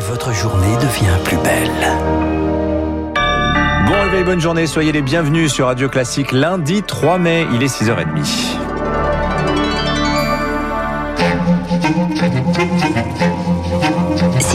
Votre journée devient plus belle. Bon réveil, bonne journée, soyez les bienvenus sur Radio Classique lundi 3 mai, il est 6h30.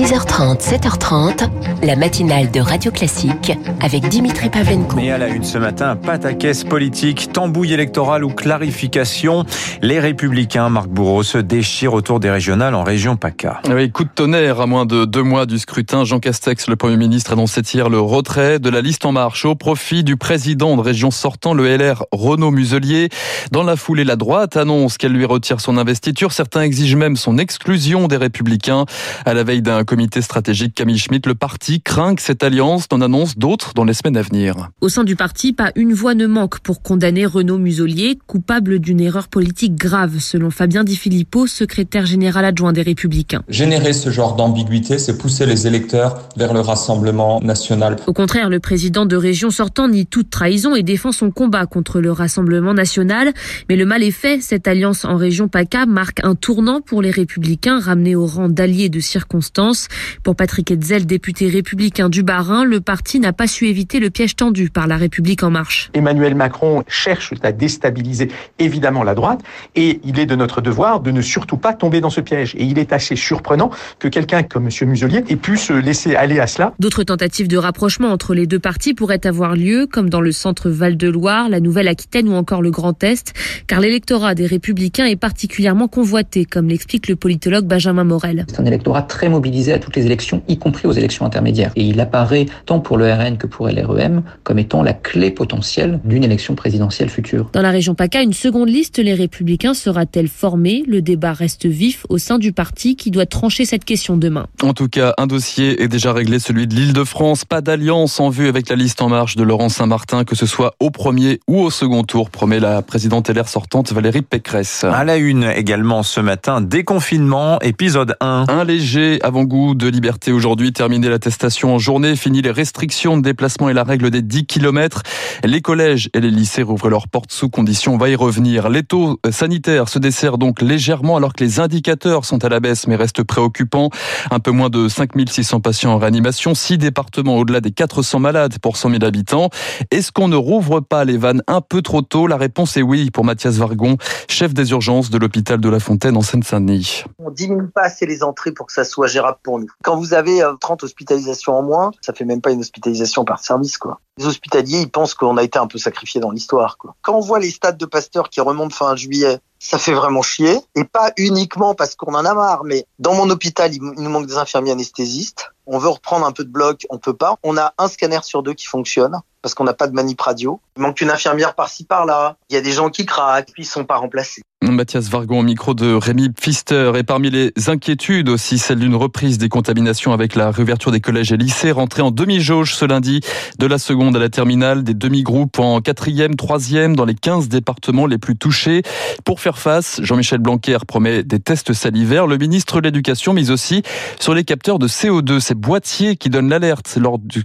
6h30, 7h30, la matinale de Radio Classique avec Dimitri Pavlenko. Et à la une ce matin, pataquès politique, tambouille électorale ou clarification. Les Républicains, Marc Bourreau, se déchirent autour des régionales en région PACA. Oui, coup de tonnerre à moins de deux mois du scrutin. Jean Castex, le Premier ministre, annonçait hier le retrait de la liste en marche au profit du président de région sortant, le LR Renaud Muselier. Dans la foulée, la droite annonce qu'elle lui retire son investiture. Certains exigent même son exclusion des Républicains. À la veille d'un comité stratégique Camille Schmitt, le parti craint que cette alliance n'en annonce d'autres dans les semaines à venir. Au sein du parti, pas une voix ne manque pour condamner Renaud Muselier, coupable d'une erreur politique grave, selon Fabien Di Filippo, secrétaire général adjoint des Républicains. Générer ce genre d'ambiguïté, c'est pousser les électeurs vers le Rassemblement national. Au contraire, le président de région sortant nie toute trahison et défend son combat contre le Rassemblement national. Mais le mal est fait. Cette alliance en région PACA marque un tournant pour les Républicains, ramenés au rang d'alliés de circonstance. Pour Patrick Hetzel, député républicain du Bas-Rhin, le parti n'a pas su éviter le piège tendu par la République en marche. Emmanuel Macron cherche à déstabiliser évidemment la droite et il est de notre devoir de ne surtout pas tomber dans ce piège. Et il est assez surprenant que quelqu'un comme M. Muselier ait pu se laisser aller à cela. D'autres tentatives de rapprochement entre les deux partis pourraient avoir lieu, comme dans le centre Val-de-Loire, la Nouvelle-Aquitaine ou encore le Grand Est, car l'électorat des Républicains est particulièrement convoité, comme l'explique le politologue Benjamin Morel. C'est un électorat très mobilisé à toutes les élections, y compris aux élections intermédiaires. Et il apparaît, tant pour le RN que pour LREM, comme étant la clé potentielle d'une élection présidentielle future. Dans la région PACA, une seconde liste, les Républicains, sera-t-elle formée? Le débat reste vif au sein du parti qui doit trancher cette question demain. En tout cas, un dossier est déjà réglé, celui de l'Île-de-France. Pas d'alliance en vue avec la liste en marche de Laurent Saint-Martin, que ce soit au premier ou au second tour, promet la présidente LR sortante Valérie Pécresse. À la une également ce matin, déconfinement, épisode 1. Un léger avant-goût de liberté aujourd'hui, terminé l'attestation en journée, fini les restrictions de déplacement et la règle des 10 km. Les collèges et les lycées rouvrent leurs portes sous conditions, on va y revenir. Les taux sanitaires se desserrent donc légèrement alors que les indicateurs sont à la baisse mais restent préoccupants. Un peu moins de 5600 patients en réanimation, 6 départements au-delà des 400 malades pour 100 000 habitants. Est-ce qu'on ne rouvre pas les vannes un peu trop tôt? La réponse est oui pour Mathias Vargon, chef des urgences de l'hôpital de La Fontaine en Seine-Saint-Denis. On diminue pas assez les entrées pour que ça soit gérable pour Quand vous avez 30 hospitalisations en moins, ça fait même pas une hospitalisation par service, quoi. Les hospitaliers, ils pensent qu'on a été un peu sacrifiés dans l'histoire, quoi. Quand on voit les stades de Pasteur qui remontent fin juillet, ça fait vraiment chier. Et pas uniquement parce qu'on en a marre, mais dans mon hôpital, il nous manque des infirmiers anesthésistes. On veut reprendre un peu de bloc, on peut pas. On a un scanner sur deux qui fonctionne parce qu'on n'a pas de manip radio. Il manque une infirmière par-ci par-là. Il y a des gens qui craquent, puis ils sont pas remplacés. Mathias Vargon au micro de Rémi Pfister. Et parmi les inquiétudes aussi, celle d'une reprise des contaminations avec la réouverture des collèges et lycées, rentrée en demi-jauge ce lundi de la seconde à la terminale, des demi-groupes en quatrième, troisième dans les 15 départements les plus touchés. Pour faire face, Jean-Michel Blanquer promet des tests salivaires, le ministre de l'Éducation, mais aussi sur les capteurs de CO2, ces boîtiers qui donnent l'alerte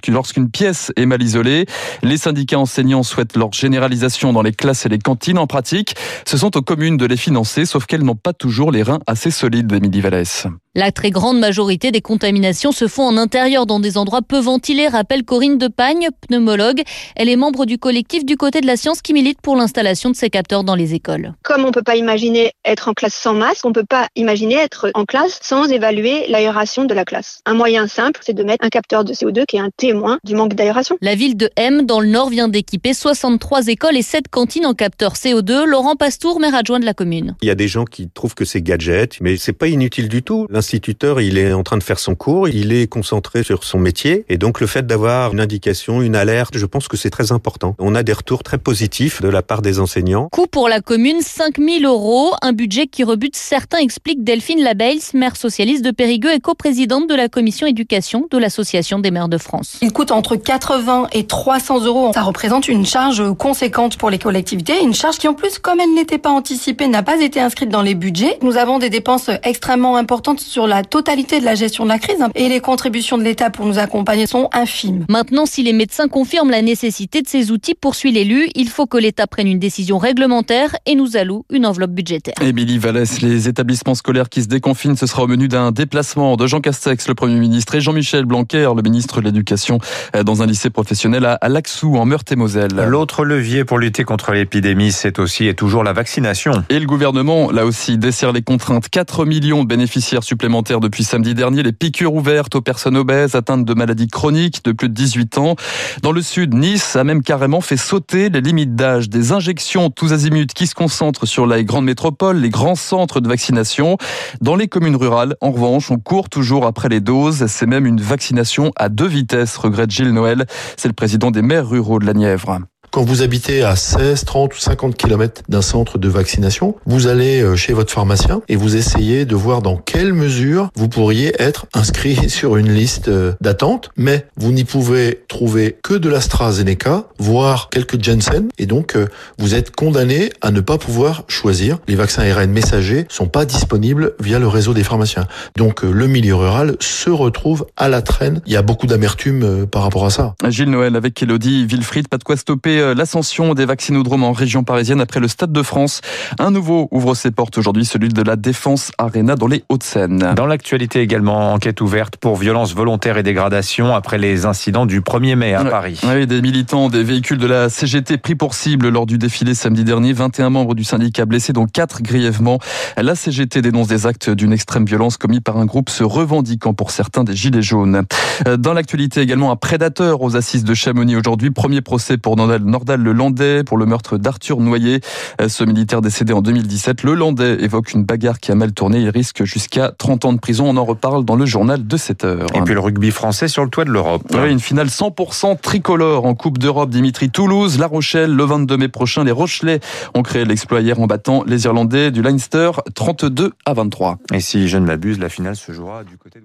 lorsqu'une pièce est mal isolée. Les syndicats enseignants souhaitent leur généralisation dans les classes et les cantines. En pratique, ce sont aux communes de les financer, sauf qu'elles n'ont pas toujours les reins assez solides d'Émilie Vallès. La très grande majorité des contaminations se font en intérieur dans des endroits peu ventilés, rappelle Corinne Depagne, pneumologue. Elle est membre du collectif du côté de la science qui milite pour l'installation de ces capteurs dans les écoles. Comme on ne peut pas imaginer être en classe sans masque, on ne peut pas imaginer être en classe sans évaluer l'aération de la classe. Un moyen simple, c'est de mettre un capteur de CO2 qui est un témoin du manque d'aération. La ville de M, dans le Nord, vient d'équiper 63 écoles et 7 cantines en capteur CO2. Laurent Pastour, maire adjoint de la commune. Il y a des gens qui trouvent que c'est gadget, mais c'est pas inutile du tout. L'instituteur, il est en train de faire son cours, il est concentré sur son métier, et donc le fait d'avoir une indication, une alerte, je pense que c'est très important. On a des retours très positifs de la part des enseignants. Coût pour la commune, 5000 euros, un budget qui rebute certains, explique Delphine Labels, maire socialiste de Périgueux et coprésidente de la commission éducation de l'Association des maires de France. Il coûte entre 80 et 300 500 euros. Ça représente une charge conséquente pour les collectivités, une charge qui en plus, comme elle n'était pas anticipée, n'a pas été inscrite dans les budgets. Nous avons des dépenses extrêmement importantes sur la totalité de la gestion de la crise et les contributions de l'État pour nous accompagner sont infimes. Maintenant, si les médecins confirment la nécessité de ces outils, poursuit l'élu, il faut que l'État prenne une décision réglementaire et nous alloue une enveloppe budgétaire. Émilie Vallès, les établissements scolaires qui se déconfinent, ce sera au menu d'un déplacement de Jean Castex, le Premier ministre, et Jean-Michel Blanquer, le ministre de l'Éducation, dans un lycée professionnel à Laxou, en Meurthe-et-Moselle. L'autre levier pour lutter contre l'épidémie, c'est aussi et toujours la vaccination. Et le gouvernement, là aussi, dessert les contraintes. 4 millions de bénéficiaires supplémentaires depuis samedi dernier. Les piqûres ouvertes aux personnes obèses atteintes de maladies chroniques de plus de 18 ans. Dans le sud, Nice a même carrément fait sauter les limites d'âge. Des injections tous azimuts qui se concentrent sur les grandes métropoles, les grands centres de vaccination. Dans les communes rurales, en revanche, on court toujours après les doses. C'est même une vaccination à deux vitesses, regrette Gilles Noël. C'est le président des maires ruraux de la Nièvre. Quand vous habitez à 16, 30 ou 50 km d'un centre de vaccination, vous allez euh, chez votre pharmacien et vous essayez de voir dans quelle mesure vous pourriez être inscrit sur une liste euh, d'attente, mais vous n'y pouvez trouver que de l'AstraZeneca, voire quelques Janssen, et donc euh, vous êtes condamné à ne pas pouvoir choisir. Les vaccins ARN messagers sont pas disponibles via le réseau des pharmaciens. Donc le milieu rural se retrouve à la traîne. Il y a beaucoup d'amertume par rapport à ça. Gilles Noël avec Elodie Wilfried, pas de quoi stopper euh, l'ascension des vaccinodromes en région parisienne après le Stade de France. Un nouveau ouvre ses portes aujourd'hui, celui de la Défense Arena dans les Hauts-de-Seine. Dans l'actualité également, enquête ouverte pour violence volontaire et dégradation après les incidents du 1er mai à Paris. Oui, des militants des véhicules de la CGT pris pour cible lors du défilé samedi dernier. 21 membres du syndicat blessés, dont 4 grièvement. La CGT dénonce des actes d'une extrême violence commis par un groupe se revendiquant pour certains des Gilets jaunes. Euh, dans l'actualité également, un prédateur aux assises de Chamonix aujourd'hui. Premier procès pour Nordal Nordal le Landais pour le meurtre d'Arthur Noyer. Euh, ce militaire décédé en 2017, le Landais évoque une bagarre qui a mal tourné. Il risque jusqu'à 30 ans de prison. On en reparle dans le journal de 7 heures. Et puis le rugby français sur le toit de l'Europe. Oui, une finale 100% tricolore en Coupe d'Europe. Dimitri Toulouse, La Rochelle, le 22 mai prochain. Les Rochelais ont créé l'exploit hier en battant les Irlandais du Leinster 32 à 23. Et si je ne m'abuse, la finale se jouera du côté de